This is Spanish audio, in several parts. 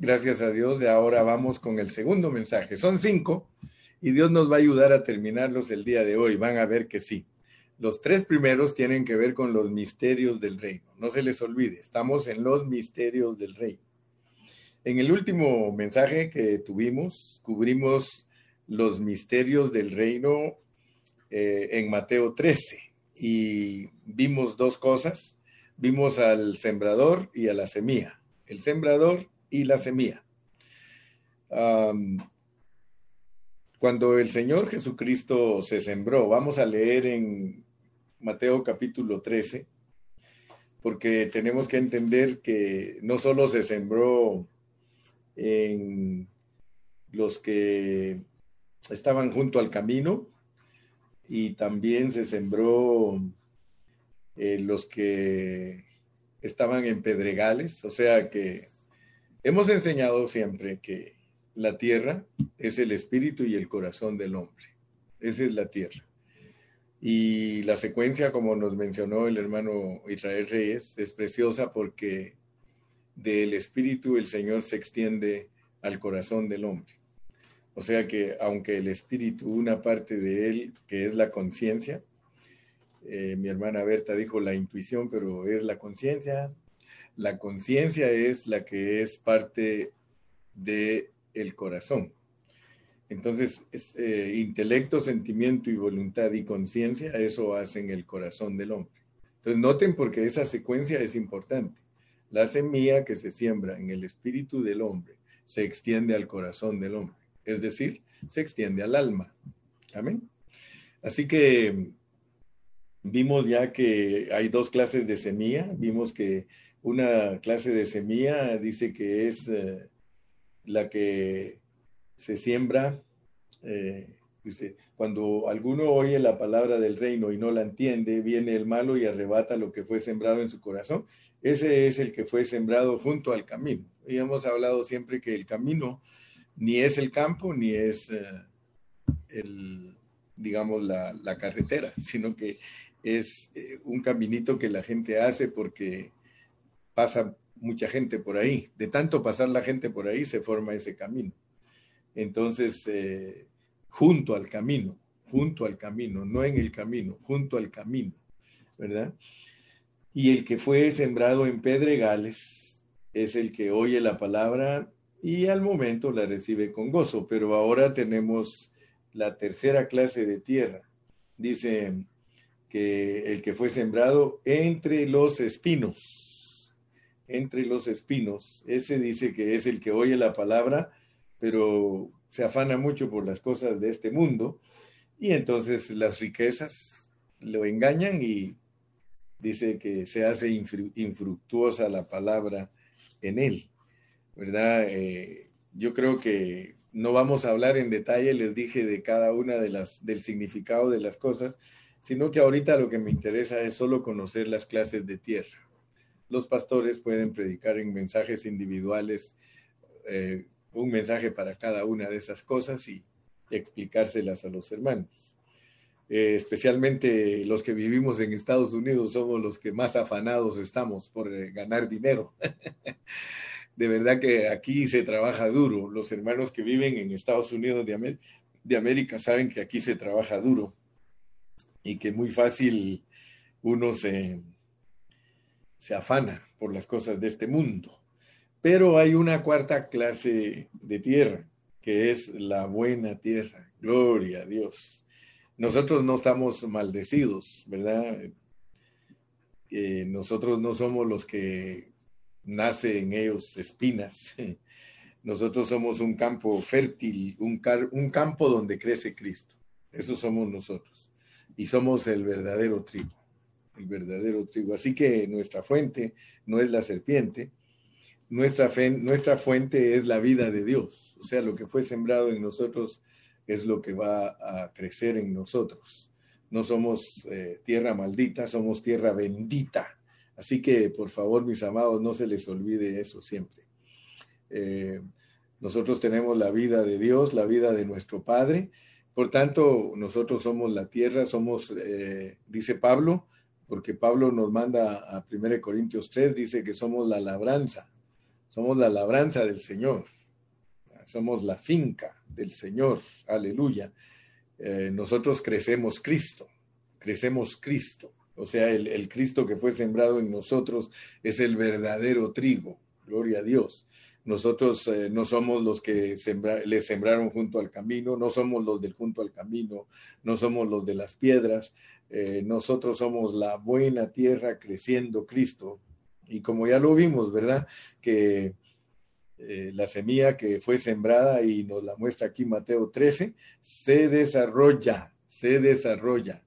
gracias a Dios, y ahora vamos con el segundo mensaje. Son cinco y Dios nos va a ayudar a terminarlos el día de hoy. Van a ver que sí. Los tres primeros tienen que ver con los misterios del reino. No se les olvide, estamos en los misterios del reino. En el último mensaje que tuvimos, cubrimos los misterios del reino eh, en Mateo 13 y vimos dos cosas. Vimos al sembrador y a la semilla. El sembrador y la semilla. cuando el Señor Jesucristo se sembró, vamos a leer en Mateo capítulo 13, porque tenemos que entender que no solo se sembró en los que estaban junto al camino, y también se sembró en los que estaban en pedregales, o sea que hemos enseñado siempre que la tierra es el espíritu y el corazón del hombre. Esa es la tierra. Y la secuencia, como nos mencionó el hermano Israel Reyes, es preciosa porque del espíritu el Señor se extiende al corazón del hombre. O sea que aunque el espíritu, una parte de él, que es la conciencia, eh, mi hermana Berta dijo la intuición, pero es la conciencia. La conciencia es la que es parte del el corazón. Entonces, eh, intelecto, sentimiento y voluntad y conciencia, eso hacen el corazón del hombre. Entonces, noten porque esa secuencia es importante. La semilla que se siembra en el espíritu del hombre se extiende al corazón del hombre, es decir, se extiende al alma. Amén. Así que vimos ya que hay dos clases de semilla. Vimos que una clase de semilla dice que es eh, la que se siembra, eh, dice, cuando alguno oye la palabra del reino y no la entiende, viene el malo y arrebata lo que fue sembrado en su corazón. Ese es el que fue sembrado junto al camino. Y hemos hablado siempre que el camino ni es el campo, ni es eh, el, digamos, la, carretera, sino que es un caminito que la gente hace porque pasa mucha gente por ahí. De tanto pasar la gente por ahí se forma ese camino. Entonces, eh, junto al camino, junto al camino, no en el camino, junto al camino, ¿verdad? Y el que fue sembrado en pedregales es el que oye la palabra y al momento la recibe con gozo, pero ahora tenemos la tercera clase de tierra. Dice que el que fue sembrado entre los espinos, entre los espinos, ese dice que es el que oye la palabra, pero se afana mucho por las cosas de este mundo y entonces las riquezas lo engañan y dice que se hace infructuosa la palabra en él, ¿verdad? Eh, yo creo que no vamos a hablar en detalle, les dije, de cada una de las, del significado de las cosas, sino que ahorita lo que me interesa es solo conocer las clases de tierra. Los pastores pueden predicar en mensajes individuales eh, un mensaje para cada una de esas cosas y explicárselas a los hermanos. Eh, especialmente los que vivimos en Estados Unidos somos los que más afanados estamos por eh, ganar dinero. de verdad que aquí se trabaja duro. Los hermanos que viven en Estados Unidos de, de América saben que aquí se trabaja duro y que muy fácil uno se, se afana por las cosas de este mundo. Pero hay una cuarta clase de tierra, que es la buena tierra. Gloria a Dios. Nosotros no estamos maldecidos, ¿verdad? Eh, nosotros no somos los que nace en ellos espinas. Nosotros somos un campo fértil, un, un campo donde crece Cristo. Eso somos nosotros. Y somos el verdadero trigo, el verdadero trigo. Así que nuestra fuente no es la serpiente, nuestra, fe, nuestra fuente es la vida de Dios. O sea, lo que fue sembrado en nosotros es lo que va a crecer en nosotros. No somos eh, tierra maldita, somos tierra bendita. Así que, por favor, mis amados, no se les olvide eso siempre. Eh, nosotros tenemos la vida de Dios, la vida de nuestro Padre. Por tanto, nosotros somos la tierra, somos, eh, dice Pablo, porque Pablo nos manda a 1 Corintios 3, dice que somos la labranza Somos la labranza del Señor. Somos la finca del Señor. Aleluya. Eh, nosotros crecemos Cristo. Crecemos Cristo. O sea, el, Cristo que fue sembrado en nosotros es el verdadero trigo. Gloria a Dios. Nosotros eh, no somos los que le sembraron junto al camino, no somos los del junto al camino, no somos los de las piedras. Eh, nosotros somos la buena tierra creciendo Cristo. Y como ya lo vimos, ¿verdad? Que eh, la semilla que fue sembrada y nos la muestra aquí Mateo 13, se desarrolla, se desarrolla.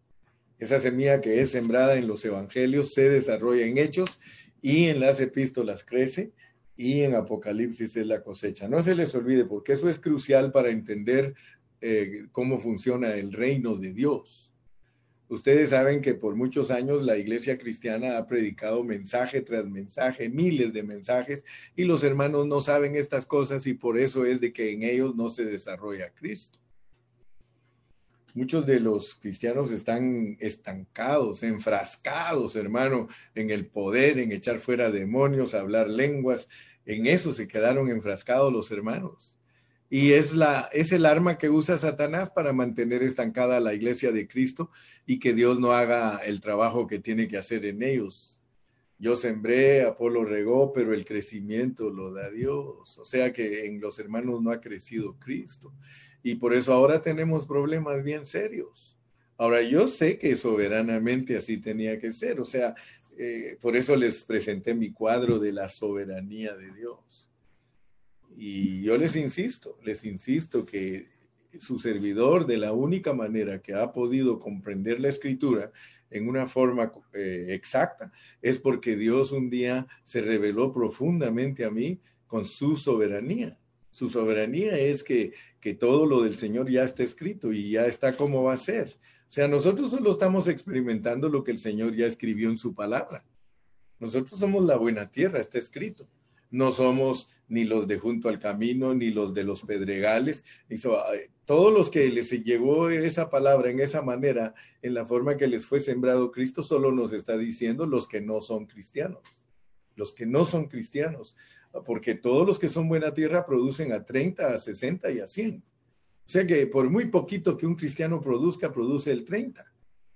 Esa semilla que es sembrada en los evangelios se desarrolla en hechos y en las epístolas crece y en Apocalipsis es la cosecha. No se les olvide porque eso es crucial para entender eh, cómo funciona el reino de Dios. Ustedes saben que por muchos años la iglesia cristiana ha predicado mensaje tras mensaje, miles de mensajes, y los hermanos no saben estas cosas y por eso es de que en ellos no se desarrolla Cristo. Muchos de los cristianos están estancados, enfrascados, hermano, en el poder, en echar fuera demonios, hablar lenguas. En eso se quedaron enfrascados los hermanos. Y es, la, es el arma que usa Satanás para mantener estancada la iglesia de Cristo y que Dios no haga el trabajo que tiene que hacer en ellos. Yo sembré, Apolo regó, pero el crecimiento lo da Dios. O sea que en los hermanos no ha crecido Cristo. Y por eso ahora tenemos problemas bien serios. Ahora, yo sé que soberanamente así tenía que ser. O sea, eh, por eso les presenté mi cuadro de la soberanía de Dios. Y yo les insisto, les insisto que su servidor, de la única manera que ha podido comprender la escritura en una forma eh, exacta, es porque Dios un día se reveló profundamente a mí con su soberanía. Su soberanía es que, que todo lo del Señor ya está escrito y ya está como va a ser. O sea, nosotros solo estamos experimentando lo que el Señor ya escribió en su palabra. Nosotros somos la buena tierra, está escrito. No somos ni los de junto al camino, ni los de los pedregales. Todos los que les llegó esa palabra en esa manera, en la forma que les fue sembrado Cristo, solo nos está diciendo los que no son cristianos. Los que no son cristianos porque todos los que son buena tierra producen a 30, a 60 y a 100. O sea que por muy poquito que un cristiano produzca, produce el 30.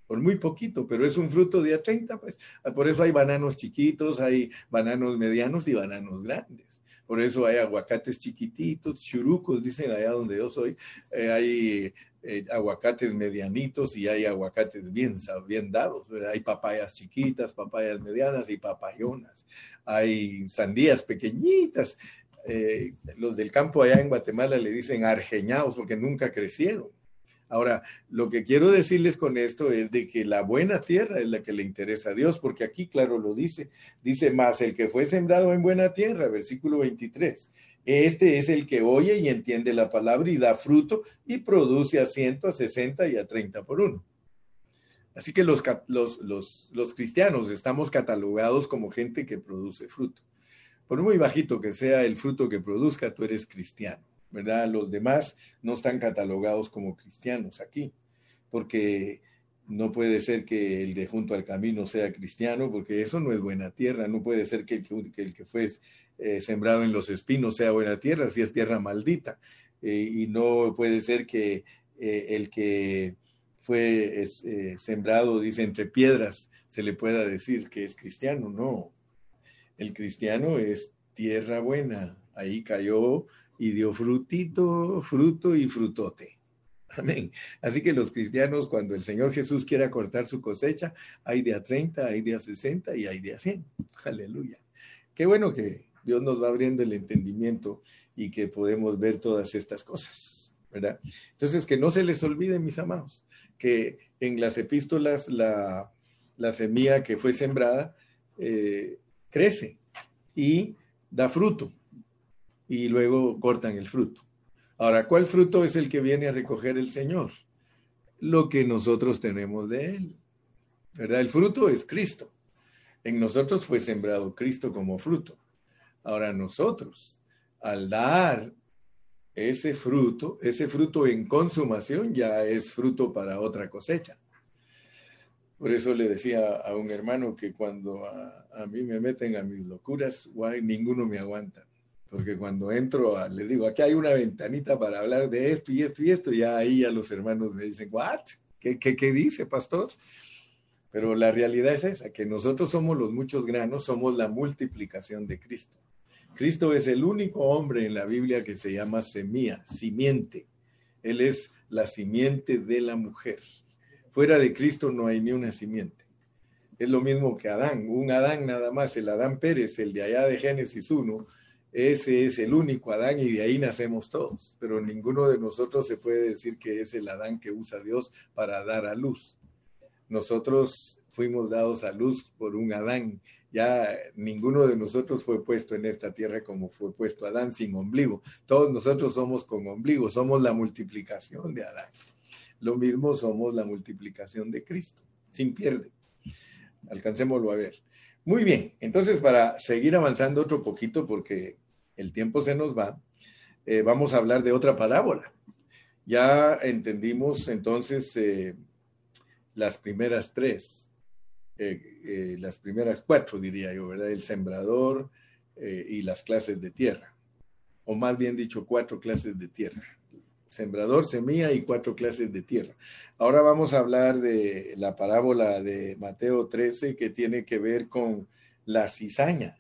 Por muy poquito, pero es un fruto de a 30, pues. Por eso hay bananos chiquitos, hay bananos medianos y bananos grandes. Por eso hay aguacates chiquititos, churucos, dicen allá donde yo soy. Eh, hay eh, aguacates medianitos y hay aguacates bien, bien dados. Hay papayas chiquitas, papayas medianas y papayonas. Hay sandías pequeñitas. Eh, los del campo allá en Guatemala le dicen argeñados porque nunca crecieron. Ahora, lo que quiero decirles con esto es de que la buena tierra es la que le interesa a Dios, porque aquí, claro, lo dice. Dice, más el que fue sembrado en buena tierra, versículo 23 este es el que oye y entiende la palabra y da fruto y produce a ciento, a sesenta y a treinta por uno. Así que los, los, cristianos estamos catalogados como gente que produce fruto. Por muy bajito que sea el fruto que produzca, tú eres cristiano, ¿verdad? Los demás no están catalogados como cristianos aquí, porque no puede ser que el de junto al camino sea cristiano, porque eso no es buena tierra. No puede ser que el que, fue eh, sembrado en los espinos sea buena tierra, si es tierra maldita. Eh, y no puede ser que eh, el que fue sembrado, dice, entre piedras, se le pueda decir que es cristiano. No, el cristiano es tierra buena. Ahí cayó y dio frutito, fruto y frutote. Amén. Así que los cristianos, cuando el Señor Jesús quiera cortar su cosecha, hay de a 30, hay de a 60 y hay de a 100. Aleluya. Qué bueno que Dios nos va abriendo el entendimiento y que podemos ver todas estas cosas, ¿verdad? Entonces, que no se les olvide, mis amados, que en las epístolas la, semilla que fue sembrada eh, crece y da fruto y luego cortan el fruto. Ahora, ¿cuál fruto es el que viene a recoger el Señor? Lo que nosotros tenemos de Él, ¿verdad? El fruto es Cristo. En nosotros fue sembrado Cristo como fruto. Ahora nosotros, al dar ese fruto, ese fruto en consumación ya es fruto para otra cosecha. Por eso le decía a un hermano que cuando a, mí me meten a mis locuras, guay, ninguno me aguanta. porque cuando entro, a, les digo, aquí hay una ventanita para hablar de esto y esto y esto, ya ahí a los hermanos me dicen, ¿what? ¿Qué, qué, qué dice, pastor? Pero la realidad es esa, que nosotros somos los muchos granos, somos la multiplicación de Cristo. Cristo es el único hombre en la Biblia que se llama semilla, simiente. Él es la simiente de la mujer. Fuera de Cristo no hay ni una simiente. Es lo mismo que Adán, un Adán nada más, el Adán Pérez, el de allá de Génesis 1, ese es el único Adán y de ahí nacemos todos, pero ninguno de nosotros se puede decir que es el Adán que usa Dios para dar a luz. Nosotros fuimos dados a luz por un Adán. Ya ninguno de nosotros fue puesto en esta tierra como fue puesto Adán sin ombligo. Todos nosotros somos con ombligo, somos la multiplicación de Adán. Lo mismo somos la multiplicación de Cristo, sin pierde. Alcancémoslo a ver. Muy bien, entonces para seguir avanzando otro poquito, porque el tiempo se nos va, eh, vamos a hablar de otra parábola. Ya entendimos entonces eh, las primeras tres, eh, las primeras cuatro diría yo, ¿verdad? El sembrador y las clases de tierra, o más bien dicho, cuatro clases de tierra. Sembrador, semilla y cuatro clases de tierra. Ahora vamos a hablar de la parábola de Mateo 13 que tiene que ver con la cizaña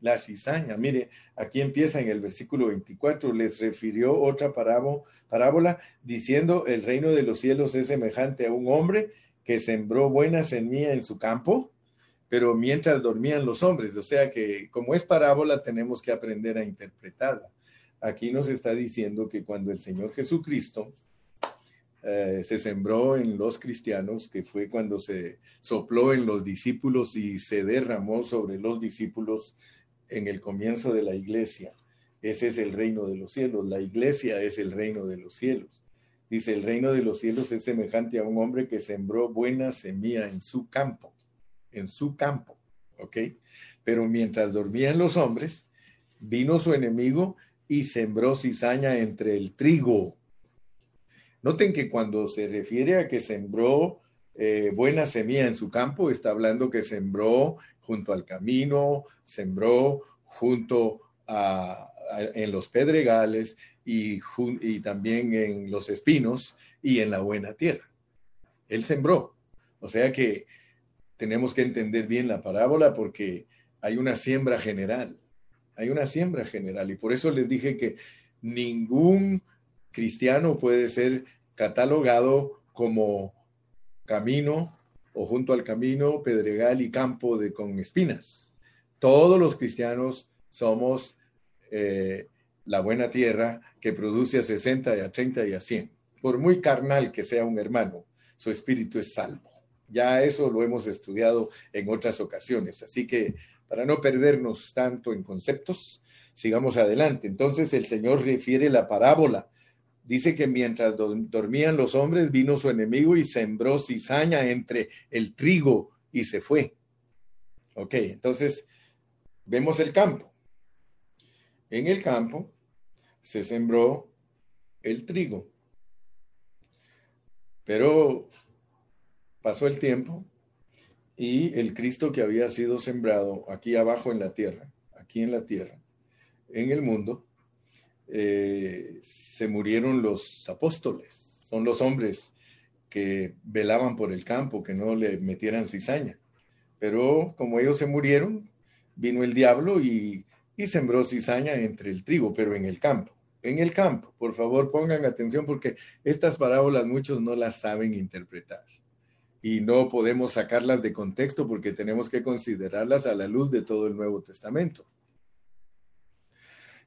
la cizaña. Mire, aquí empieza en el versículo 24, les refirió otra parábola diciendo, el reino de los cielos es semejante a un hombre que sembró buena semilla en su campo, pero mientras dormían los hombres. O sea que como es parábola tenemos que aprender a interpretarla. Aquí nos está diciendo que cuando el Señor Jesucristo eh, se sembró en los cristianos, que fue cuando se sopló en los discípulos y se derramó sobre los discípulos en el comienzo de la iglesia. Ese es el reino de los cielos. La iglesia es el reino de los cielos. Dice, el reino de los cielos es semejante a un hombre que sembró buena semilla en su campo, en su campo, ¿ok? Pero mientras dormían los hombres, vino su enemigo y sembró cizaña entre el trigo. Noten que cuando se refiere a que sembró eh, buena semilla en su campo, está hablando que sembró junto al camino, sembró junto a, en los pedregales y, y también en los espinos y en la buena tierra. Él sembró. O sea que tenemos que entender bien la parábola porque hay una siembra general. Hay una siembra general. Y por eso les dije que ningún cristiano puede ser catalogado como camino o junto al camino, pedregal y campo de con espinas. Todos los cristianos somos eh, la buena tierra que produce a 60 y a 30 y a 100. Por muy carnal que sea un hermano, su espíritu es salvo. Ya eso lo hemos estudiado en otras ocasiones. Así que para no perdernos tanto en conceptos, sigamos adelante. Entonces el Señor refiere la parábola Dice que mientras dormían los hombres, vino su enemigo y sembró cizaña entre el trigo y se fue. Ok, entonces vemos el campo. En el campo se sembró el trigo. Pero pasó el tiempo y el Cristo que había sido sembrado aquí abajo en la tierra, aquí en la tierra, en el mundo, eh, se murieron los apóstoles, son los hombres que velaban por el campo, que no le metieran cizaña. Pero como ellos se murieron, vino el diablo y, y sembró cizaña entre el trigo, pero en el campo. En el campo, por favor pongan atención porque estas parábolas muchos no las saben interpretar y no podemos sacarlas de contexto porque tenemos que considerarlas a la luz de todo el Nuevo Testamento.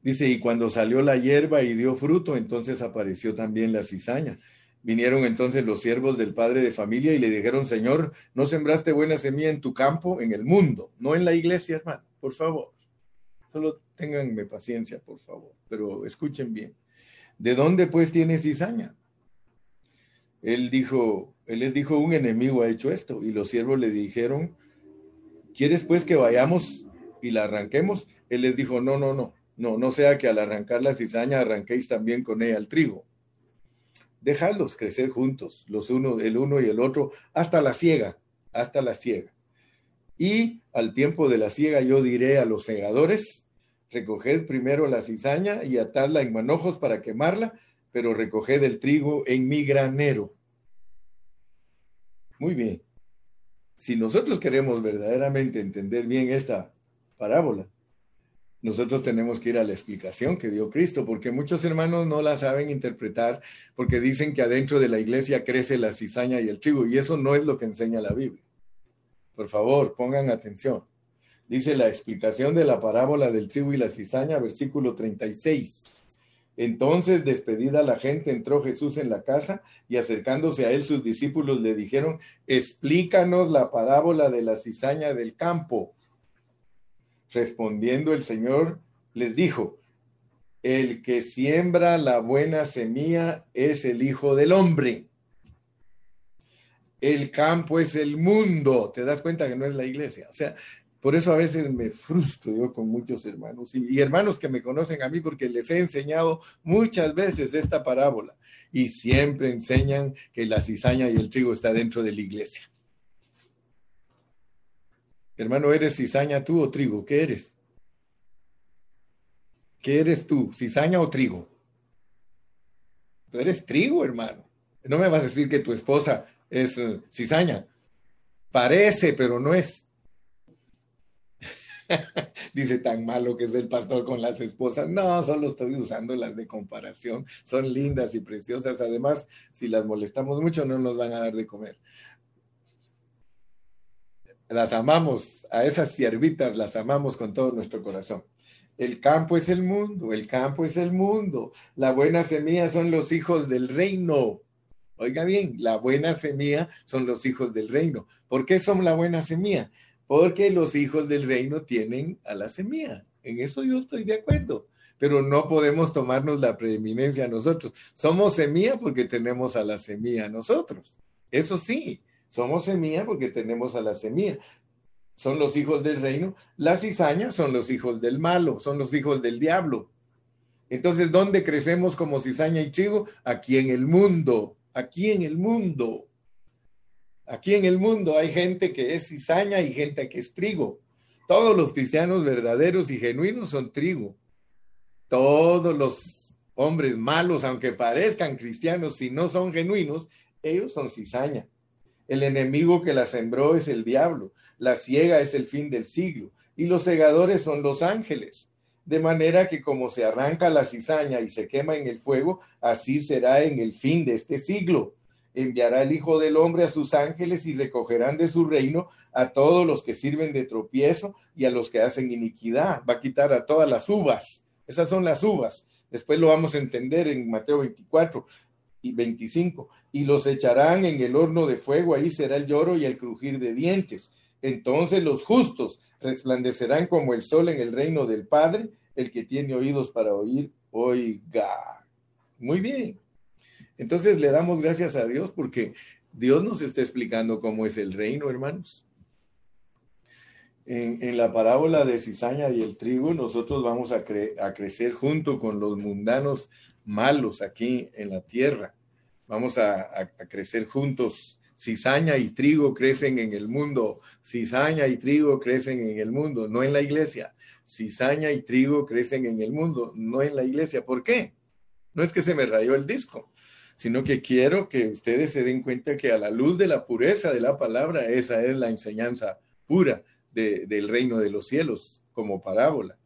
Dice, y cuando salió la hierba y dio fruto, entonces apareció también la cizaña. Vinieron entonces los siervos del padre de familia y le dijeron, Señor, ¿no sembraste buena semilla en tu campo, en el mundo, no en la iglesia, hermano? Por favor. Solo tenganme paciencia, por favor, pero escuchen bien. ¿De dónde pues tiene cizaña? Él dijo, él les dijo, un enemigo ha hecho esto. Y los siervos le dijeron, ¿quieres pues que vayamos y la arranquemos? Él les dijo, no, no, no no, no sea que al arrancar la cizaña arranquéis también con ella el trigo. Dejadlos crecer juntos, los unos, el uno y el otro, hasta la siega, hasta la siega. Y al tiempo de la siega yo diré a los segadores, Recoged primero la cizaña y atadla en manojos para quemarla, pero recoged el trigo en mi granero. Muy bien. Si nosotros queremos verdaderamente entender bien esta parábola, nosotros tenemos que ir a la explicación que dio Cristo, porque muchos hermanos no la saben interpretar, porque dicen que adentro de la iglesia crece la cizaña y el trigo, y eso no es lo que enseña la Biblia. Por favor, pongan atención. Dice la explicación de la parábola del trigo y la cizaña, versículo 36. Entonces, despedida la gente, entró Jesús en la casa y acercándose a él sus discípulos le dijeron, explícanos la parábola de la cizaña del campo. Respondiendo el Señor, les dijo, el que siembra la buena semilla es el Hijo del Hombre. El campo es el mundo. Te das cuenta que no es la iglesia. O sea, por eso a veces me frustro yo con muchos hermanos y, hermanos que me conocen a mí porque les he enseñado muchas veces esta parábola y siempre enseñan que la cizaña y el trigo está dentro de la iglesia. Hermano, ¿eres cizaña tú o trigo? ¿Qué eres? ¿Qué eres tú? ¿Cizaña o trigo? Tú eres trigo, hermano. No me vas a decir que tu esposa es uh, cizaña. Parece, pero no es. Dice tan malo que es el pastor con las esposas. No, solo estoy usando las de comparación. Son lindas y preciosas. Además, si las molestamos mucho, no nos van a dar de comer las amamos, a esas siervitas las amamos con todo nuestro corazón. El campo es el mundo, el campo es el mundo. La buena semilla son los hijos del reino. Oiga bien, la buena semilla son los hijos del reino. ¿Por qué son la buena semilla? Porque los hijos del reino tienen a la semilla. En eso yo estoy de acuerdo. Pero no podemos tomarnos la preeminencia nosotros. Somos semilla porque tenemos a la semilla nosotros. Eso sí, somos semilla porque tenemos a la semilla. Son los hijos del reino. Las cizañas son los hijos del malo, son los hijos del diablo. Entonces, ¿dónde crecemos como cizaña y trigo? Aquí en el mundo, aquí en el mundo. Aquí en el mundo hay gente que es cizaña y gente que es trigo. Todos los cristianos verdaderos y genuinos son trigo. Todos los hombres malos, aunque parezcan cristianos, si no son genuinos, ellos son cizaña. El enemigo que la sembró es el diablo, la ciega es el fin del siglo, y los segadores son los ángeles. De manera que como se arranca la cizaña y se quema en el fuego, así será en el fin de este siglo. Enviará el Hijo del Hombre a sus ángeles y recogerán de su reino a todos los que sirven de tropiezo y a los que hacen iniquidad. Va a quitar a todas las uvas. Esas son las uvas. Después lo vamos a entender en Mateo 24 y 25, y los echarán en el horno de fuego, ahí será el lloro y el crujir de dientes. Entonces los justos resplandecerán como el sol en el reino del Padre, el que tiene oídos para oír, oiga. Muy bien. Entonces le damos gracias a Dios porque Dios nos está explicando cómo es el reino, hermanos. En, la parábola de cizaña y el trigo, nosotros vamos a, crecer junto con los mundanos malos aquí en la tierra. Vamos a, crecer juntos. Cizaña y trigo crecen en el mundo. Cizaña y trigo crecen en el mundo, no en la iglesia. Cizaña y trigo crecen en el mundo, no en la iglesia. ¿Por qué? No es que se me rayó el disco, sino que quiero que ustedes se den cuenta que a la luz de la pureza de la palabra, esa es la enseñanza pura del reino de los cielos como parábola.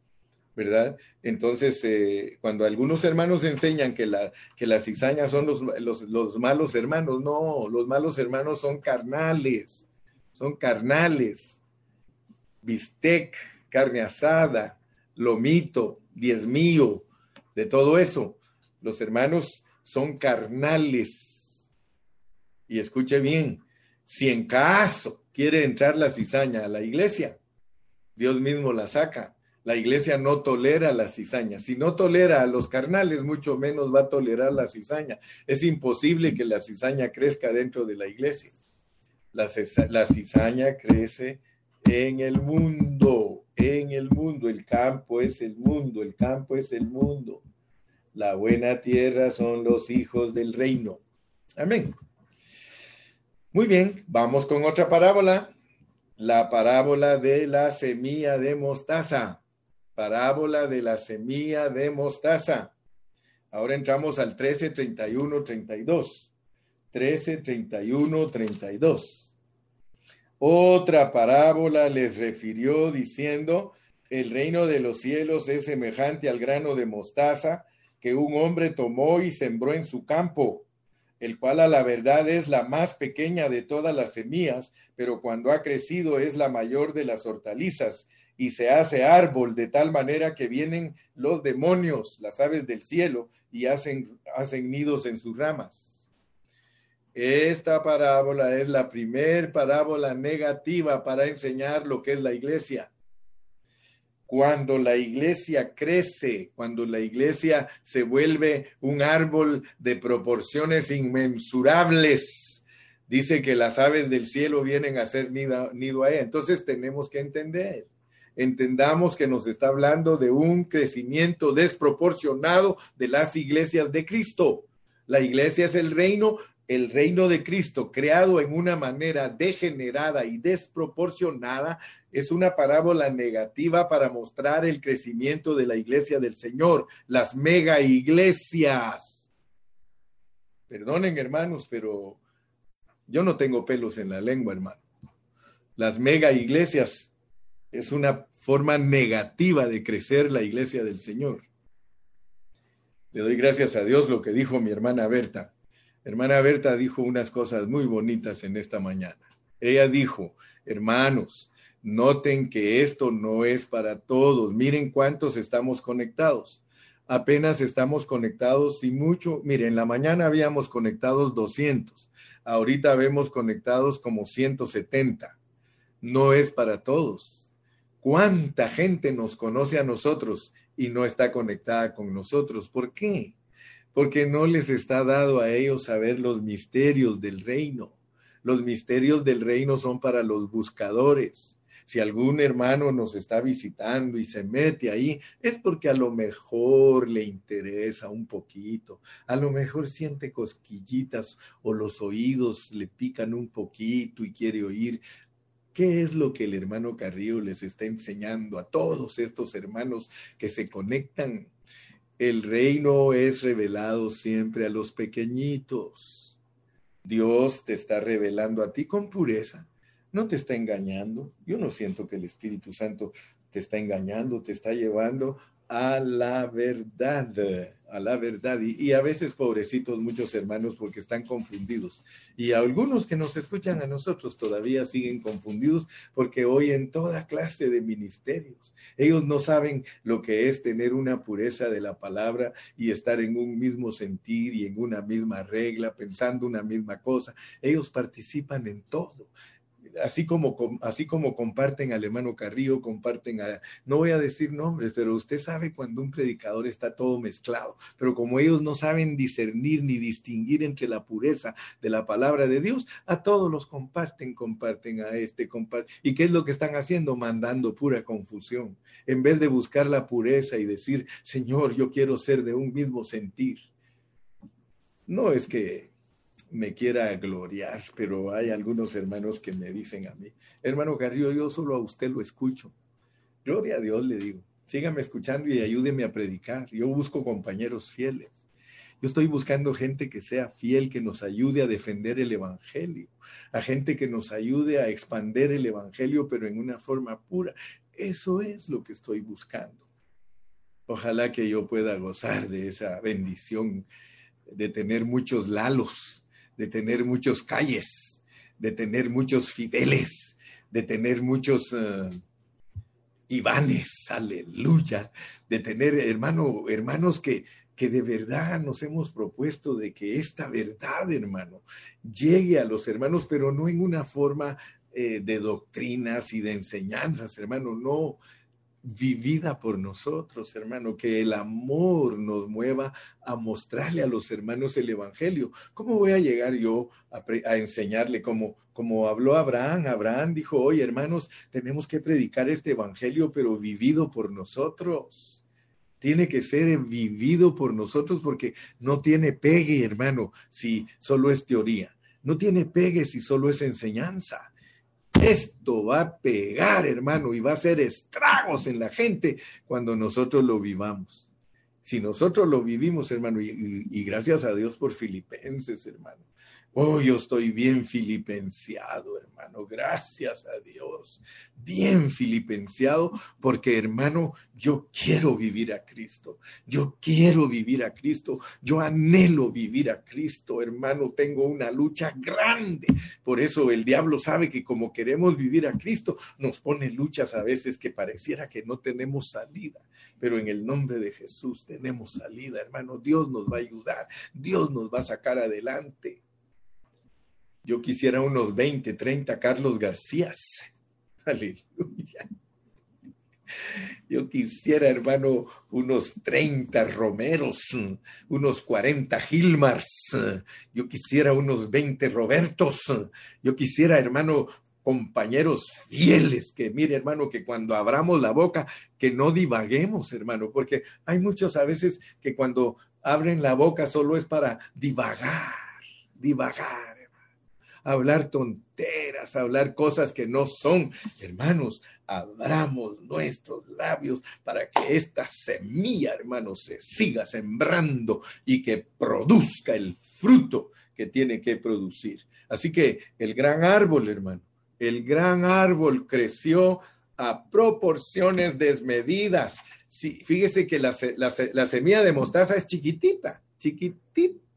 ¿verdad? Entonces, eh, cuando algunos hermanos enseñan que, la, que las cizañas son los, los, malos hermanos, no, los malos hermanos son carnales, son carnales. Bistec, carne asada, lomito, diezmío, de todo eso. Los hermanos son carnales. Y escuche bien, si en caso quiere entrar la cizaña a la iglesia, Dios mismo la saca la iglesia no tolera la cizaña. Si no tolera a los carnales, mucho menos va a tolerar la cizaña. Es imposible que la cizaña crezca dentro de la iglesia. La, la cizaña crece en el mundo, en el mundo. El campo es el mundo, el campo es el mundo. La buena tierra son los hijos del reino. Amén. Muy bien, vamos con otra parábola. La parábola de la semilla de mostaza parábola de la semilla de mostaza. Ahora entramos al 13, 31, 32. 13, 31, 32. Otra parábola les refirió diciendo, el reino de los cielos es semejante al grano de mostaza que un hombre tomó y sembró en su campo, el cual a la verdad es la más pequeña de todas las semillas, pero cuando ha crecido es la mayor de las hortalizas y se hace árbol de tal manera que vienen los demonios, las aves del cielo, y hacen, hacen nidos en sus ramas. Esta parábola es la primer parábola negativa para enseñar lo que es la iglesia. Cuando la iglesia crece, cuando la iglesia se vuelve un árbol de proporciones inmensurables, dice que las aves del cielo vienen a hacer nido, a ella. Entonces tenemos que entender entendamos que nos está hablando de un crecimiento desproporcionado de las iglesias de Cristo. La iglesia es el reino, el reino de Cristo, creado en una manera degenerada y desproporcionada, es una parábola negativa para mostrar el crecimiento de la iglesia del Señor, las mega iglesias. Perdonen, hermanos, pero yo no tengo pelos en la lengua, hermano. Las mega iglesias es una forma negativa de crecer la iglesia del Señor. Le doy gracias a Dios lo que dijo mi hermana Berta. Hermana Berta dijo unas cosas muy bonitas en esta mañana. Ella dijo, hermanos, noten que esto no es para todos. Miren cuántos estamos conectados. Apenas estamos conectados y mucho. Miren, en la mañana habíamos conectados 200. Ahorita vemos conectados como 170. No es para todos ¿Cuánta gente nos conoce a nosotros y no está conectada con nosotros? ¿Por qué? Porque no les está dado a ellos saber los misterios del reino. Los misterios del reino son para los buscadores. Si algún hermano nos está visitando y se mete ahí, es porque a lo mejor le interesa un poquito, a lo mejor siente cosquillitas o los oídos le pican un poquito y quiere oír ¿Qué es lo que el hermano Carrillo les está enseñando a todos estos hermanos que se conectan? El reino es revelado siempre a los pequeñitos. Dios te está revelando a ti con pureza. No te está engañando. Yo no siento que el Espíritu Santo te está engañando, te está llevando a la verdad, a la verdad. Y, a veces, pobrecitos, muchos hermanos, porque están confundidos. Y algunos que nos escuchan a nosotros todavía siguen confundidos porque hoy en toda clase de ministerios, ellos no saben lo que es tener una pureza de la palabra y estar en un mismo sentir y en una misma regla, pensando una misma cosa. Ellos participan en todo así como, así como comparten al hermano Carrillo, comparten a, no voy a decir nombres, pero usted sabe cuando un predicador está todo mezclado, pero como ellos no saben discernir ni distinguir entre la pureza de la palabra de Dios, a todos los comparten, comparten a este, comparten. ¿Y qué es lo que están haciendo? Mandando pura confusión. En vez de buscar la pureza y decir, Señor, yo quiero ser de un mismo sentir. No es que me quiera gloriar, pero hay algunos hermanos que me dicen a mí, hermano Carrillo, yo solo a usted lo escucho. Gloria a Dios, le digo, sígame escuchando y ayúdeme a predicar. Yo busco compañeros fieles. Yo estoy buscando gente que sea fiel, que nos ayude a defender el Evangelio, a gente que nos ayude a expander el Evangelio, pero en una forma pura. Eso es lo que estoy buscando. Ojalá que yo pueda gozar de esa bendición de tener muchos lalos, de tener muchos calles, de tener muchos fideles, de tener muchos uh, Ivanes, aleluya, de tener hermano, hermanos que, que de verdad nos hemos propuesto de que esta verdad, hermano, llegue a los hermanos, pero no en una forma eh, de doctrinas y de enseñanzas, hermano, no, vivida por nosotros, hermano, que el amor nos mueva a mostrarle a los hermanos el Evangelio. ¿Cómo voy a llegar yo a, enseñarle como, como habló Abraham? Abraham dijo, oye, hermanos, tenemos que predicar este Evangelio, pero vivido por nosotros. Tiene que ser vivido por nosotros porque no tiene pegue, hermano, si solo es teoría. No tiene pegue si solo es enseñanza Esto va a pegar, hermano, y va a hacer estragos en la gente cuando nosotros lo vivamos. Si nosotros lo vivimos, hermano, y, y gracias a Dios por Filipenses, hermano. Oh, yo estoy bien filipenciado, hermano. Gracias a Dios. Bien filipenciado porque, hermano, yo quiero vivir a Cristo. Yo quiero vivir a Cristo. Yo anhelo vivir a Cristo, hermano. Tengo una lucha grande. Por eso el diablo sabe que como queremos vivir a Cristo, nos pone luchas a veces que pareciera que no tenemos salida. Pero en el nombre de Jesús tenemos salida, hermano. Dios nos va a ayudar. Dios nos va a sacar adelante. Yo quisiera unos 20, 30 Carlos Garcías. Aleluya. Yo quisiera, hermano, unos 30 Romeros, unos 40 Gilmars. Yo quisiera unos 20 Robertos. Yo quisiera, hermano, compañeros fieles, que mire, hermano, que cuando abramos la boca, que no divaguemos, hermano, porque hay muchos a veces que cuando abren la boca solo es para divagar, divagar hablar tonteras, hablar cosas que no son. Hermanos, abramos nuestros labios para que esta semilla, hermanos, se siga sembrando y que produzca el fruto que tiene que producir. Así que el gran árbol, hermano, el gran árbol creció a proporciones desmedidas. Sí, fíjese que la, la semilla de mostaza es chiquitita, chiquitita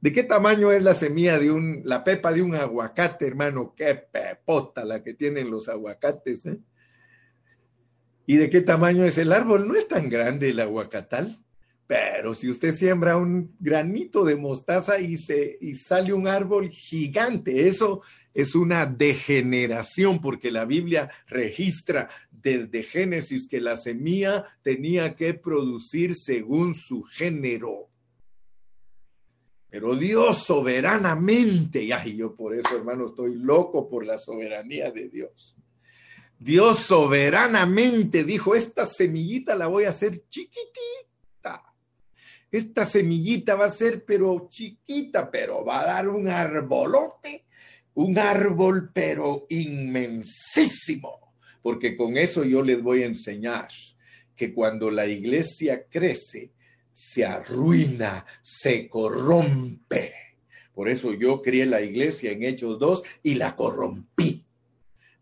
¿De qué tamaño es la semilla de un, la pepa de un aguacate, hermano? Qué pepota la que tienen los aguacates. ¿eh? ¿Y de qué tamaño es el árbol? No es tan grande el aguacatal, pero si usted siembra un granito de mostaza y, se, y sale un árbol gigante, eso es una degeneración, porque la Biblia registra desde Génesis que la semilla tenía que producir según su género. Pero Dios soberanamente, y yo por eso, hermano, estoy loco por la soberanía de Dios. Dios soberanamente dijo, esta semillita la voy a hacer chiquitita. Esta semillita va a ser pero chiquita, pero va a dar un arbolote, un árbol pero inmensísimo. Porque con eso yo les voy a enseñar que cuando la iglesia crece, se arruina, se corrompe. Por eso yo crié la iglesia en Hechos 2 y la corrompí.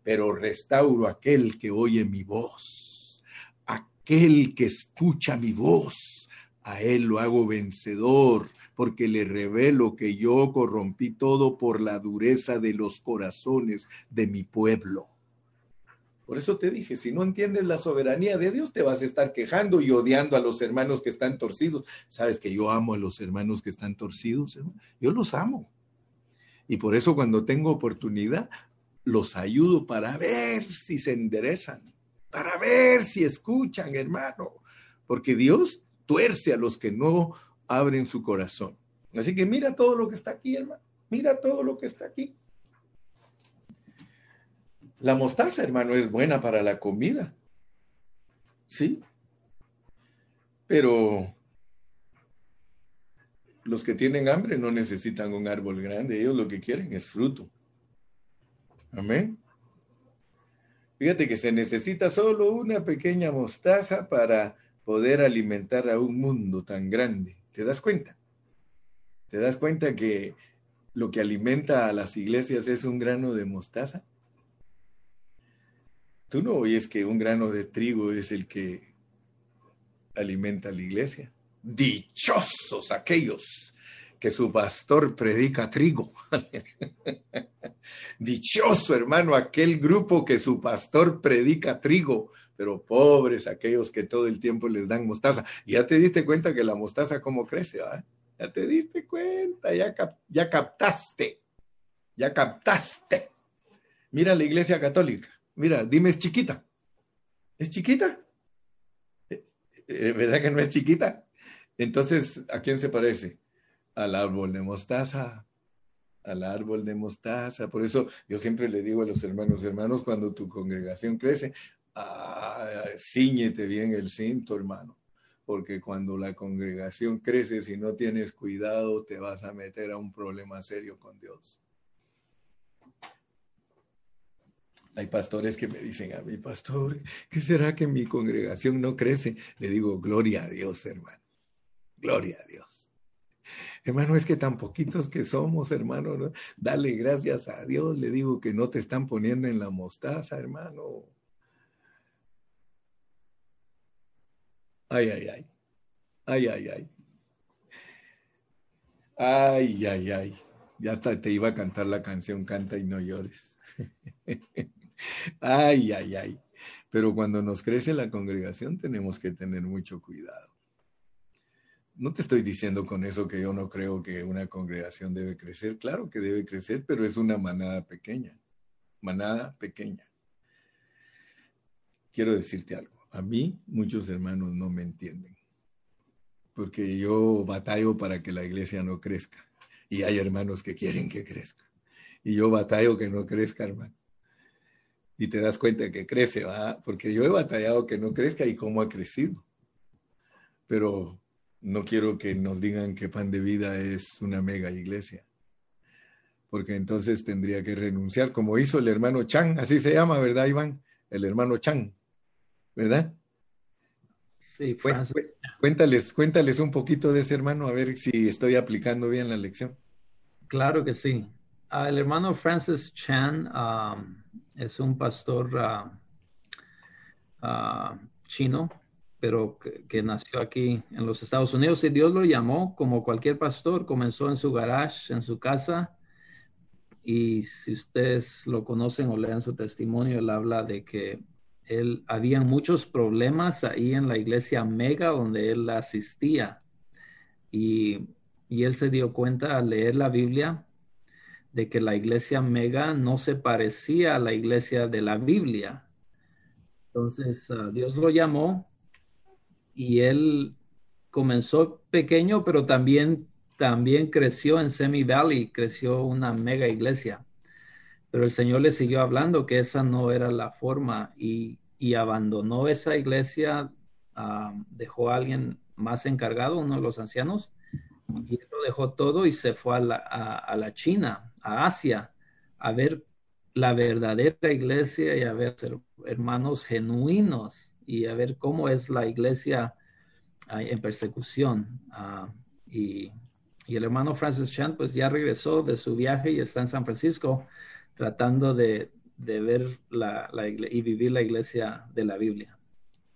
Pero restauro aquel que oye mi voz, aquel que escucha mi voz. A él lo hago vencedor, porque le revelo que yo corrompí todo por la dureza de los corazones de mi pueblo. Por eso te dije, si no entiendes la soberanía de Dios, te vas a estar quejando y odiando a los hermanos que están torcidos. Sabes que yo amo a los hermanos que están torcidos, yo los amo. Y por eso cuando tengo oportunidad, los ayudo para ver si se enderezan, para ver si escuchan, hermano. Porque Dios tuerce a los que no abren su corazón. Así que mira todo lo que está aquí, hermano. Mira todo lo que está aquí. La mostaza, hermano, es buena para la comida. Sí. Pero los que tienen hambre no necesitan un árbol grande, ellos lo que quieren es fruto. Amén. Fíjate que se necesita solo una pequeña mostaza para poder alimentar a un mundo tan grande. ¿Te das cuenta? ¿Te das cuenta que lo que alimenta a las iglesias es un grano de mostaza? Tú no oyes que un grano de trigo es el que alimenta a la iglesia. Dichosos aquellos que su pastor predica trigo. Dichoso, hermano, aquel grupo que su pastor predica trigo, pero pobres aquellos que todo el tiempo les dan mostaza. ya te diste cuenta que la mostaza cómo crece, ¿ah? Ya te diste cuenta, ya, ya captaste, ya captaste. Mira la iglesia católica. Mira, dime, ¿es chiquita? ¿Es chiquita? Eh, eh, ¿Verdad que no es chiquita? Entonces, ¿a quién se parece? Al árbol de mostaza. Al árbol de mostaza. Por eso yo siempre le digo a los hermanos, hermanos, cuando tu congregación crece, ah, ciñete bien el cinto, hermano. Porque cuando la congregación crece, si no tienes cuidado, te vas a meter a un problema serio con Dios. Hay pastores que me dicen a mi pastor, ¿qué será que mi congregación no crece? Le digo, gloria a Dios, hermano. Gloria a Dios. Hermano, es que tan poquitos que somos, hermano, dale gracias a Dios. Le digo que no te están poniendo en la mostaza, hermano. Ay, ay, ay. Ay, ay, ay. Ay, ay, ay. Ya te iba a cantar la canción Canta y no llores. ay, ay, ay. Pero cuando nos crece la congregación tenemos que tener mucho cuidado. No te estoy diciendo con eso que yo no creo que una congregación debe crecer. Claro que debe crecer, pero es una manada pequeña. Manada pequeña. Quiero decirte algo. A mí muchos hermanos no me entienden. Porque yo batallo para que la iglesia no crezca. Y hay hermanos que quieren que crezca. Y yo batallo que no crezca, hermano. Y te das cuenta que crece, ¿va? Porque yo he batallado que no crezca y cómo ha crecido. Pero no quiero que nos digan que Pan de Vida es una mega iglesia. Porque entonces tendría que renunciar, como hizo el hermano Chan, así se llama, ¿verdad, Iván? El hermano Chan, ¿verdad? Sí, Cuéntales, cuéntales un poquito de ese hermano, a ver si estoy aplicando bien la lección. Claro que sí. Ah, el hermano Francis Chan um, es un pastor uh, chino, pero que, nació aquí en los Estados Unidos y Dios lo llamó como cualquier pastor. Comenzó en su garage, en su casa. Y si ustedes lo conocen o lean su testimonio, él habla de que él, había muchos problemas ahí en la iglesia Mega donde él asistía. Y, él se dio cuenta al leer la Biblia de que la iglesia Mega no se parecía a la iglesia de la Biblia. Entonces ah, Dios lo llamó y él comenzó pequeño, pero también, también creció en Semi Valley, creció una mega iglesia. Pero el Señor le siguió hablando que esa no era la forma y, abandonó esa iglesia, ah, dejó a alguien más encargado, uno de los ancianos, y lo dejó todo y se fue a la, a, la China, a Asia, a ver la verdadera iglesia y a ver hermanos genuinos y a ver cómo es la iglesia ah, en persecución. Ah, y, y, el hermano Francis Chan pues ya regresó de su viaje y está en San Francisco tratando de, ver la, y vivir la iglesia de la Biblia.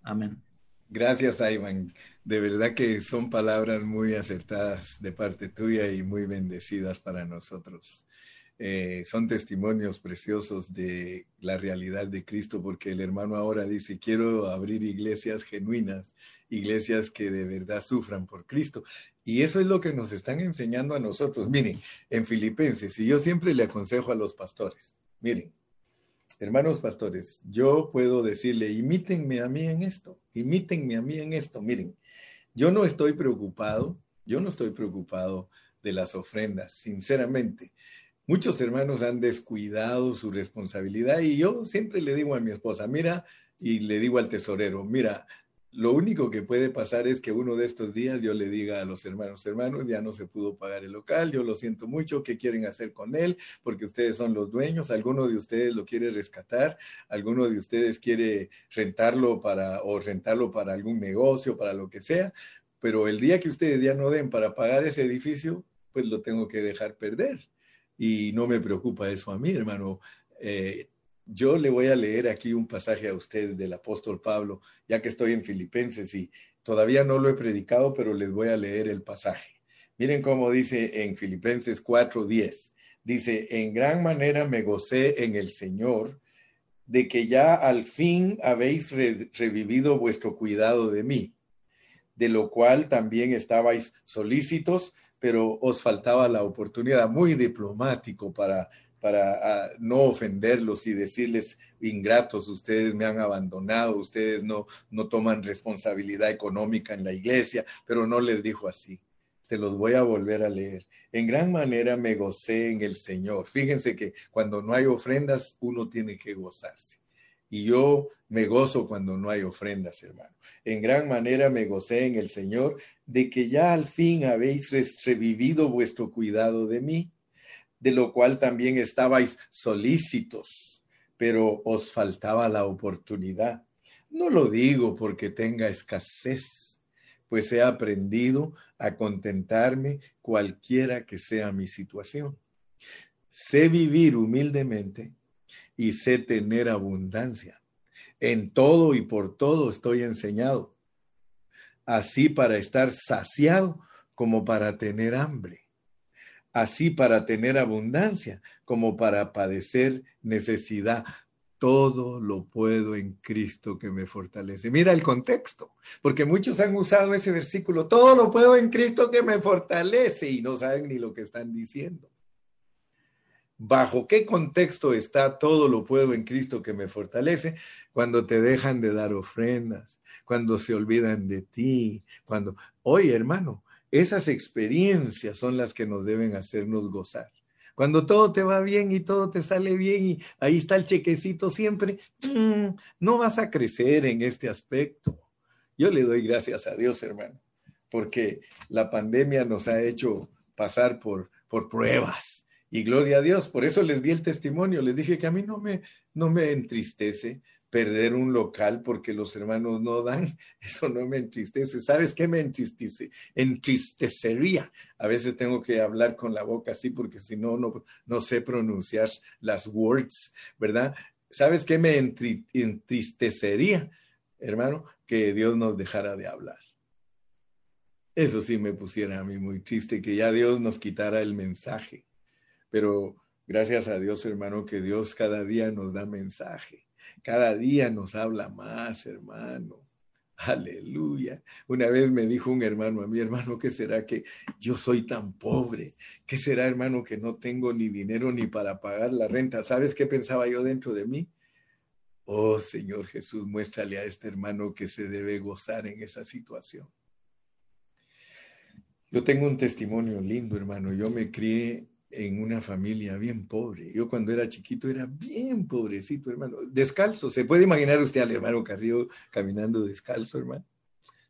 Amén. Gracias, Ivan. De verdad que son palabras muy acertadas de parte tuya y muy bendecidas para nosotros. Eh, son testimonios preciosos de la realidad de Cristo, porque el hermano ahora dice, quiero abrir iglesias genuinas, iglesias que de verdad sufran por Cristo. Y eso es lo que nos están enseñando a nosotros. Miren, en Filipenses, y yo siempre le aconsejo a los pastores, miren, hermanos pastores, yo puedo decirle, imítenme a mí en esto, imítenme a mí en esto. Miren, yo no estoy preocupado, yo no estoy preocupado de las ofrendas, sinceramente. Muchos hermanos han descuidado su responsabilidad y yo siempre le digo a mi esposa, mira, y le digo al tesorero, mira, lo único que puede pasar es que uno de estos días yo le diga a los hermanos, hermanos, ya no se pudo pagar el local, yo lo siento mucho, ¿qué quieren hacer con él? Porque ustedes son los dueños, alguno de ustedes lo quiere rescatar, alguno de ustedes quiere rentarlo para o rentarlo para algún negocio, para lo que sea, pero el día que ustedes ya no den para pagar ese edificio, pues lo tengo que dejar perder. Y no me preocupa eso a mí, hermano. Eh, yo le voy a leer aquí un pasaje a usted del apóstol Pablo, ya que estoy en Filipenses y todavía no lo he predicado, pero les voy a leer el pasaje. Miren cómo dice en Filipenses 4:10. Dice, en gran manera me gocé en el Señor de que ya al fin habéis revivido vuestro cuidado de mí, de lo cual también estabais solícitos, pero os faltaba la oportunidad, muy diplomático para para ah, no ofenderlos y decirles ingratos, ustedes me han abandonado, ustedes no, no toman responsabilidad económica en la iglesia, pero no les dijo así. Te los voy a volver a leer. En gran manera me gocé en el Señor. Fíjense que cuando no hay ofrendas, uno tiene que gozarse. Y yo me gozo cuando no hay ofrendas, hermano. En gran manera me gocé en el Señor de que ya al fin habéis revivido vuestro cuidado de mí de lo cual también estabais solícitos, pero os faltaba la oportunidad. No lo digo porque tenga escasez, pues he aprendido a contentarme cualquiera que sea mi situación. Sé vivir humildemente y sé tener abundancia. En todo y por todo estoy enseñado, así para estar saciado como para tener hambre, así para tener abundancia como para padecer necesidad. Todo lo puedo en Cristo que me fortalece. Mira el contexto, porque muchos han usado ese versículo, todo lo puedo en Cristo que me fortalece y no saben ni lo que están diciendo. ¿Bajo qué contexto está todo lo puedo en Cristo que me fortalece? Cuando te dejan de dar ofrendas, cuando se olvidan de ti, cuando, oye hermano, esas experiencias son las que nos deben hacernos gozar. Cuando todo te va bien y todo te sale bien y ahí está el chequecito siempre, mm, no vas a crecer en este aspecto. Yo le doy gracias a Dios, hermano, porque la pandemia nos ha hecho pasar por, por pruebas. Y gloria a Dios, por eso les di el testimonio, les dije que a mí no me, no me entristece perder un local porque los hermanos no dan, eso no me entristece. ¿Sabes qué me entristece? Entristecería. A veces tengo que hablar con la boca así porque si no, no, no sé pronunciar las words, ¿verdad? ¿Sabes qué me entristecería, hermano? Que Dios nos dejara de hablar. Eso sí me pusiera a mí muy triste, que ya Dios nos quitara el mensaje. Pero gracias a Dios, hermano, que Dios cada día nos da mensaje cada día nos habla más, hermano. Aleluya. Una vez me dijo un hermano a mi hermano, ¿qué será que yo soy tan pobre? ¿Qué será, hermano, que no tengo ni dinero ni para pagar la renta? ¿Sabes qué pensaba yo dentro de mí? Oh Señor Jesús, muéstrale a este hermano que se debe gozar en esa situación. Yo tengo un testimonio lindo, hermano. Yo me crié en una familia bien pobre. Yo cuando era chiquito era bien pobrecito, hermano. Descalzo. ¿Se puede imaginar usted al hermano Carrillo caminando descalzo, hermano?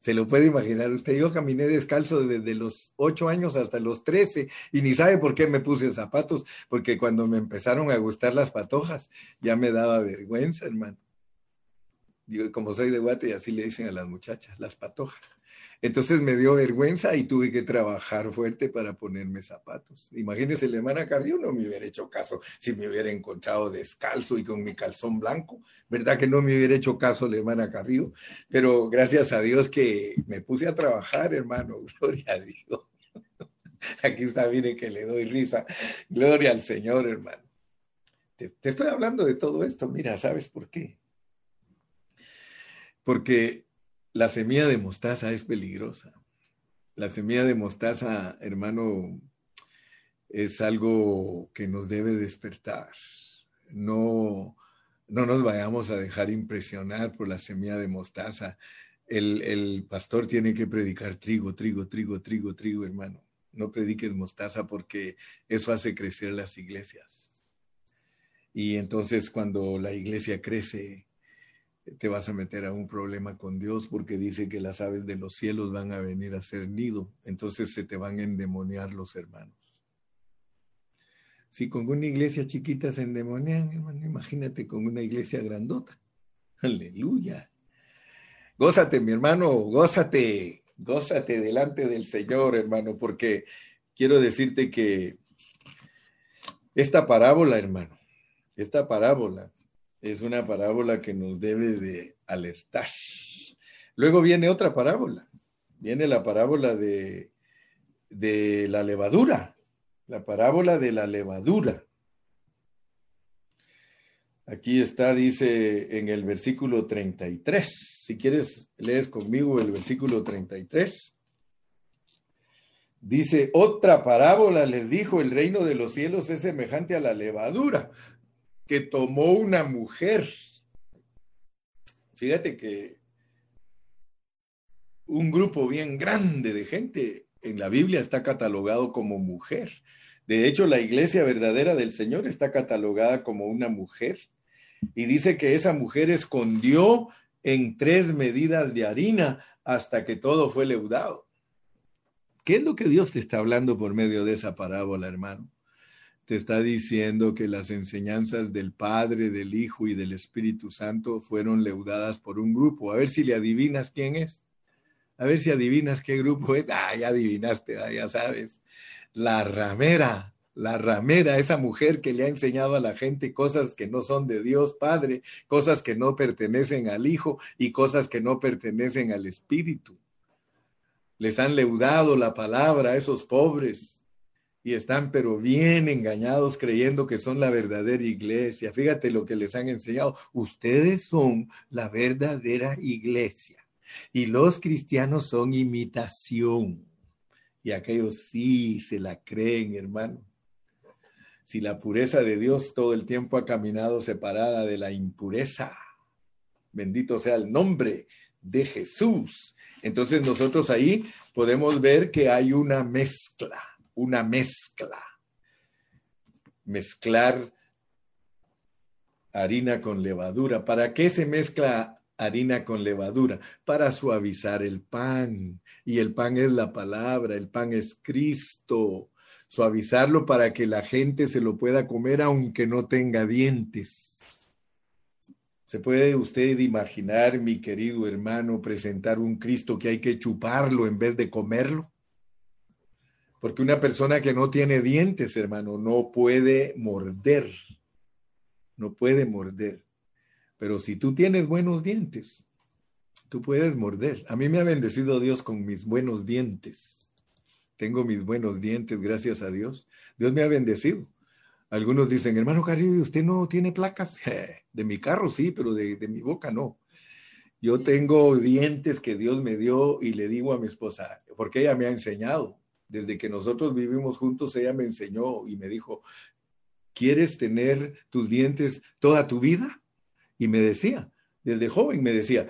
Se lo puede imaginar usted. Yo caminé descalzo desde los ocho años hasta los trece y ni sabe por qué me puse zapatos, porque cuando me empezaron a gustar las patojas ya me daba vergüenza, hermano. Digo, como soy de Guate, y así le dicen a las muchachas, las patojas. Entonces me dio vergüenza y tuve que trabajar fuerte para ponerme zapatos. Imagínese, la hermana Carrillo no me hubiera hecho caso si me hubiera encontrado descalzo y con mi calzón blanco. ¿Verdad que no me hubiera hecho caso la hermana Carrillo? Pero gracias a Dios que me puse a trabajar, hermano. Gloria a Dios. Aquí está, mire que le doy risa. Gloria al Señor, hermano. Te estoy hablando de todo esto. Mira, ¿sabes por qué? Porque la semilla de mostaza es peligrosa. La semilla de mostaza, hermano, es algo que nos debe despertar. No, no nos vayamos a dejar impresionar por la semilla de mostaza. El, el, pastor tiene que predicar trigo, trigo, trigo, trigo, trigo, hermano. No prediques mostaza porque eso hace crecer las iglesias. Y entonces cuando la iglesia crece, te vas a meter a un problema con Dios porque dice que las aves de los cielos van a venir a ser nido, entonces se te van a endemoniar los hermanos. Si con una iglesia chiquita se endemonian, hermano, imagínate con una iglesia grandota. Aleluya. Gózate, mi hermano, gózate, gózate delante del Señor, hermano, porque quiero decirte que esta parábola, hermano, esta parábola es una parábola que nos debe de alertar. Luego viene otra parábola, viene la parábola de, de la levadura, la parábola de la levadura. Aquí está, dice en el versículo 33. Si quieres, lees conmigo el versículo 33. Dice, otra parábola les dijo, el reino de los cielos es semejante a la levadura que tomó una mujer. Fíjate que un grupo bien grande de gente en la Biblia está catalogado como mujer. De hecho, la iglesia verdadera del Señor está catalogada como una mujer. Y dice que esa mujer escondió en tres medidas de harina hasta que todo fue leudado. ¿Qué es lo que Dios te está hablando por medio de esa parábola, hermano? Te está diciendo que las enseñanzas del Padre, del Hijo y del Espíritu Santo fueron leudadas por un grupo. A ver si le adivinas quién es. A ver si adivinas qué grupo es. Ah, ya adivinaste, ah, ya sabes. La ramera, la ramera, esa mujer que le ha enseñado a la gente cosas que no son de Dios Padre, cosas que no pertenecen al Hijo y cosas que no pertenecen al Espíritu. Les han leudado la palabra a esos pobres y están pero bien engañados creyendo que son la verdadera iglesia. Fíjate lo que les han enseñado. Ustedes son la verdadera iglesia y los cristianos son imitación. Y aquellos sí se la creen, hermano. Si la pureza de Dios todo el tiempo ha caminado separada de la impureza, bendito sea el nombre de Jesús. Entonces nosotros ahí podemos ver que hay una mezcla una mezcla. Mezclar harina con levadura. ¿Para qué se mezcla harina con levadura? Para suavizar el pan. Y el pan es la palabra, el pan es Cristo. Suavizarlo para que la gente se lo pueda comer aunque no tenga dientes. ¿Se puede usted imaginar, mi querido hermano, presentar un Cristo que hay que chuparlo en vez de comerlo? Porque una persona que no tiene dientes, hermano, no puede morder. No puede morder. Pero si tú tienes buenos dientes, tú puedes morder. A mí me ha bendecido Dios con mis buenos dientes. Tengo mis buenos dientes, gracias a Dios. Dios me ha bendecido. Algunos dicen, hermano Carrillo, ¿usted no tiene placas? De mi carro sí, pero de, de mi boca no. Yo tengo dientes que Dios me dio y le digo a mi esposa, porque ella me ha enseñado desde que nosotros vivimos juntos, ella me enseñó y me dijo, ¿quieres tener tus dientes toda tu vida? Y me decía, desde joven me decía,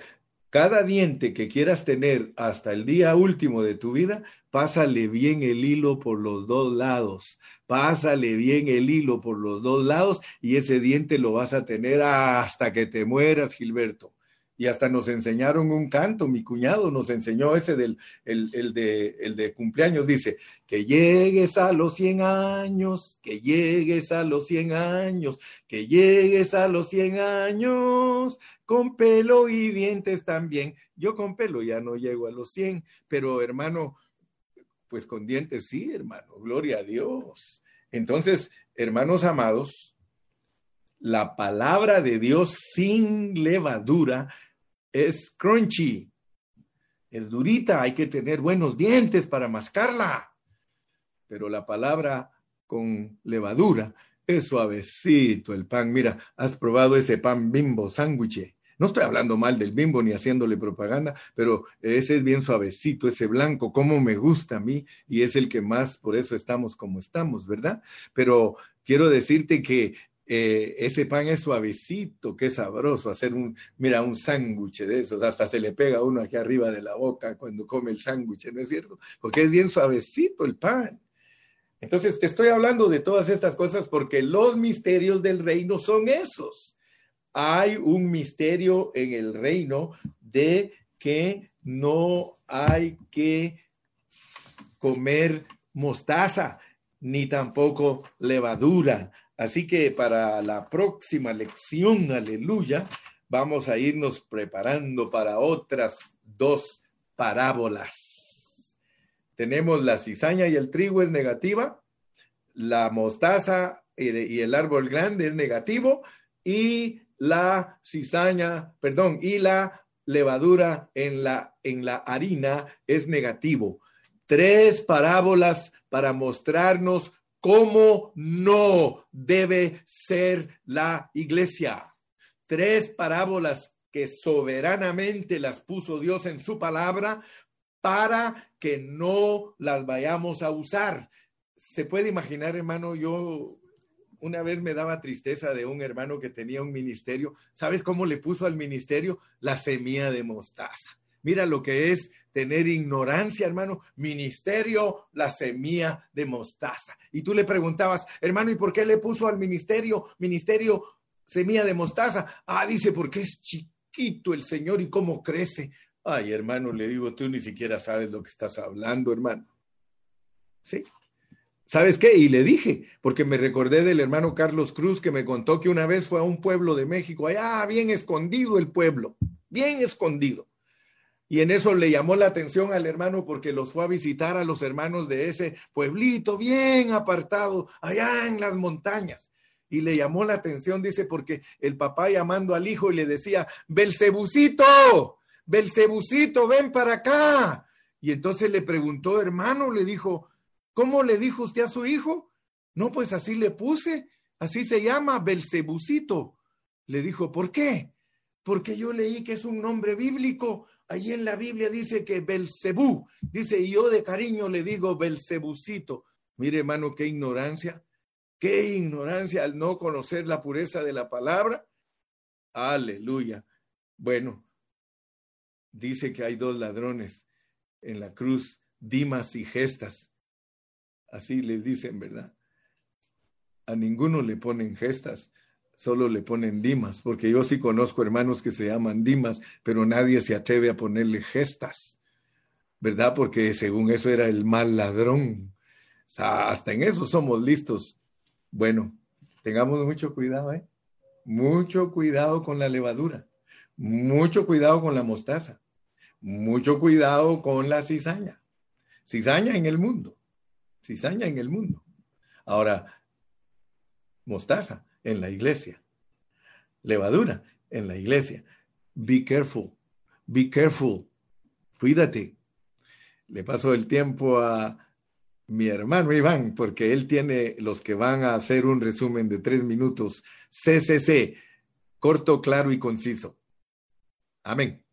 cada diente que quieras tener hasta el día último de tu vida, pásale bien el hilo por los dos lados, pásale bien el hilo por los dos lados y ese diente lo vas a tener hasta que te mueras, Gilberto y hasta nos enseñaron un canto, mi cuñado nos enseñó ese del el, de, el de cumpleaños, dice, que llegues a los 100 años, que llegues a los 100 años, que llegues a los 100 años, con pelo y dientes también. Yo con pelo ya no llego a los 100, pero hermano, pues con dientes sí, hermano, gloria a Dios. Entonces, hermanos amados, la palabra de Dios sin levadura es crunchy, es durita, hay que tener buenos dientes para mascarla. Pero la palabra con levadura es suavecito el pan. Mira, has probado ese pan bimbo sándwich. No estoy hablando mal del bimbo ni haciéndole propaganda, pero ese es bien suavecito, ese blanco, como me gusta a mí y es el que más, por eso estamos como estamos, ¿verdad? Pero quiero decirte que eh, ese pan es suavecito, qué sabroso, hacer un, mira, un sándwich de esos, hasta se le pega uno aquí arriba de la boca cuando come el sándwich, ¿no es cierto? Porque es bien suavecito el pan. Entonces, te estoy hablando de todas estas cosas porque los misterios del reino son esos. Hay un misterio en el reino de que no hay que comer mostaza, ni tampoco levadura Así que para la próxima lección, aleluya, vamos a irnos preparando para otras dos parábolas. Tenemos la cizaña y el trigo es negativa, la mostaza y el árbol grande es negativo y la cizaña, perdón, y la levadura en la, en la harina es negativo. Tres parábolas para mostrarnos cómo no debe ser la iglesia. Tres parábolas que soberanamente las puso Dios en su palabra para que no las vayamos a usar. Se puede imaginar, hermano, yo una vez me daba tristeza de un hermano que tenía un ministerio. ¿Sabes cómo le puso al ministerio? La semilla de mostaza. Mira lo que es tener ignorancia, hermano. Ministerio, la semilla de mostaza. Y tú le preguntabas, hermano, ¿y por qué le puso al ministerio, ministerio, semilla de mostaza? Ah, dice, porque es chiquito el Señor y cómo crece. Ay, hermano, le digo, tú ni siquiera sabes lo que estás hablando, hermano. ¿Sí? ¿Sabes qué? Y le dije, porque me recordé del hermano Carlos Cruz que me contó que una vez fue a un pueblo de México, allá bien escondido el pueblo, bien escondido. Y en eso le llamó la atención al hermano porque los fue a visitar a los hermanos de ese pueblito bien apartado, allá en las montañas. Y le llamó la atención, dice, porque el papá llamando al hijo y le decía, Belcebucito, Belcebucito, ven para acá. Y entonces le preguntó, hermano, le dijo, ¿cómo le dijo usted a su hijo? No, pues así le puse, así se llama Belcebucito. Le dijo, ¿por qué? Porque yo leí que es un nombre bíblico Allí en la Biblia dice que Belcebú, dice, y yo de cariño le digo Belcebucito. Mire, hermano, qué ignorancia, qué ignorancia al no conocer la pureza de la palabra. Aleluya. Bueno, dice que hay dos ladrones en la cruz, Dimas y Gestas. Así les dicen, ¿verdad? A ninguno le ponen gestas, solo le ponen Dimas, porque yo sí conozco hermanos que se llaman Dimas, pero nadie se atreve a ponerle gestas, ¿verdad? Porque según eso era el mal ladrón. Hasta en eso somos listos. Bueno, tengamos mucho cuidado, ¿eh? Mucho cuidado con la levadura, mucho cuidado con la mostaza, mucho cuidado con la cizaña. Cizaña en el mundo, cizaña en el mundo. Ahora, mostaza en la iglesia. Levadura en la iglesia. Be careful. Be careful. Cuídate. Le paso el tiempo a mi hermano Iván, porque él tiene los que van a hacer un resumen de tres minutos. CCC, corto, claro y conciso. Amén.